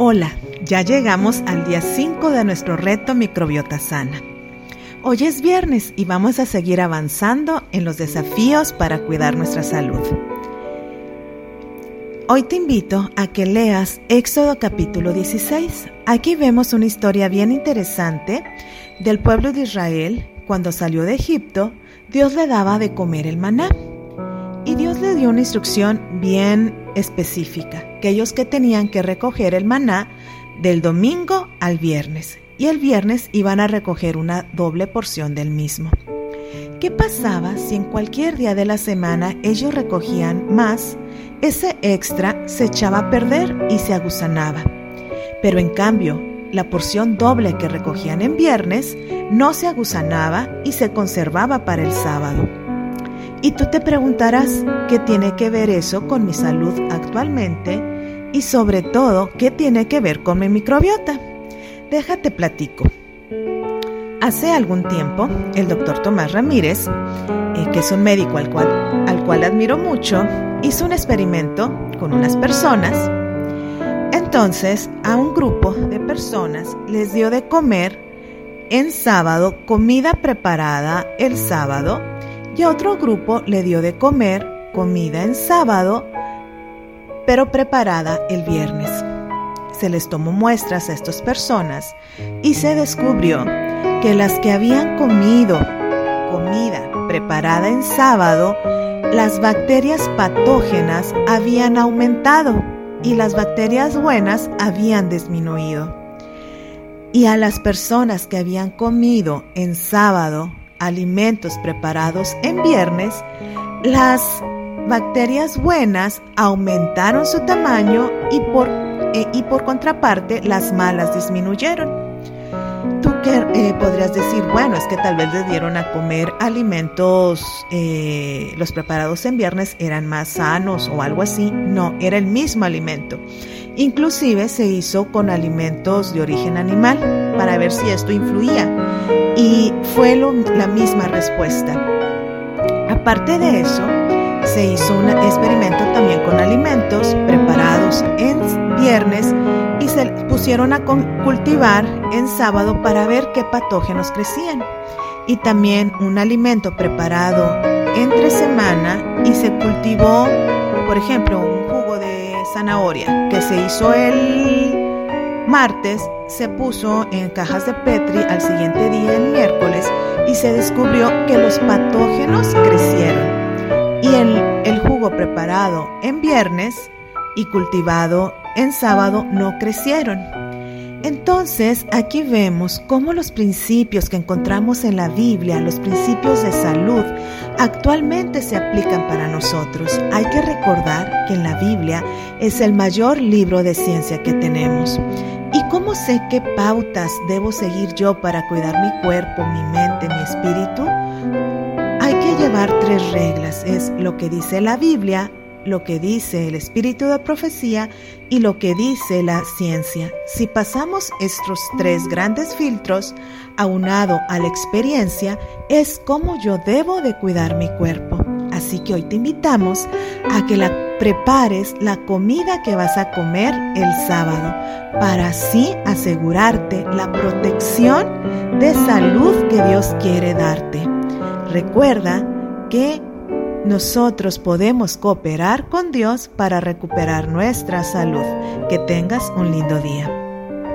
Hola, ya llegamos al día 5 de nuestro reto Microbiota Sana. Hoy es viernes y vamos a seguir avanzando en los desafíos para cuidar nuestra salud. Hoy te invito a que leas Éxodo capítulo 16. Aquí vemos una historia bien interesante del pueblo de Israel. Cuando salió de Egipto, Dios le daba de comer el maná. Y Dios le dio una instrucción bien específica, que ellos que tenían que recoger el maná del domingo al viernes, y el viernes iban a recoger una doble porción del mismo. ¿Qué pasaba si en cualquier día de la semana ellos recogían más? Ese extra se echaba a perder y se agusanaba. Pero en cambio, la porción doble que recogían en viernes no se agusanaba y se conservaba para el sábado. Y tú te preguntarás qué tiene que ver eso con mi salud actualmente y sobre todo qué tiene que ver con mi microbiota. Déjate platico. Hace algún tiempo, el doctor Tomás Ramírez, eh, que es un médico al cual, al cual admiro mucho, hizo un experimento con unas personas. Entonces, a un grupo de personas les dio de comer en sábado comida preparada el sábado y otro grupo le dio de comer comida en sábado, pero preparada el viernes. Se les tomó muestras a estas personas y se descubrió que las que habían comido comida preparada en sábado, las bacterias patógenas habían aumentado y las bacterias buenas habían disminuido. Y a las personas que habían comido en sábado alimentos preparados en viernes, las bacterias buenas aumentaron su tamaño y por, eh, y por contraparte las malas disminuyeron. Tú eh, podrías decir, bueno, es que tal vez les dieron a comer alimentos, eh, los preparados en viernes eran más sanos o algo así. No, era el mismo alimento. Inclusive se hizo con alimentos de origen animal para ver si esto influía y fue la misma respuesta. Aparte de eso, se hizo un experimento también con alimentos preparados en viernes y se pusieron a cultivar en sábado para ver qué patógenos crecían. Y también un alimento preparado entre semana y se cultivó, por ejemplo, un jugo de zanahoria que se hizo el martes se puso en cajas de Petri al siguiente día, el miércoles, y se descubrió que los patógenos crecieron. Y el, el jugo preparado en viernes y cultivado en sábado no crecieron. Entonces, aquí vemos cómo los principios que encontramos en la Biblia, los principios de salud, actualmente se aplican para nosotros. Hay que recordar que la Biblia es el mayor libro de ciencia que tenemos. ¿Y cómo sé qué pautas debo seguir yo para cuidar mi cuerpo, mi mente, mi espíritu? Hay que llevar tres reglas. Es lo que dice la Biblia, lo que dice el espíritu de profecía y lo que dice la ciencia. Si pasamos estos tres grandes filtros, aunado a la experiencia, es como yo debo de cuidar mi cuerpo. Así que hoy te invitamos a que la prepares la comida que vas a comer el sábado para así asegurarte la protección de salud que Dios quiere darte. Recuerda que nosotros podemos cooperar con Dios para recuperar nuestra salud. Que tengas un lindo día.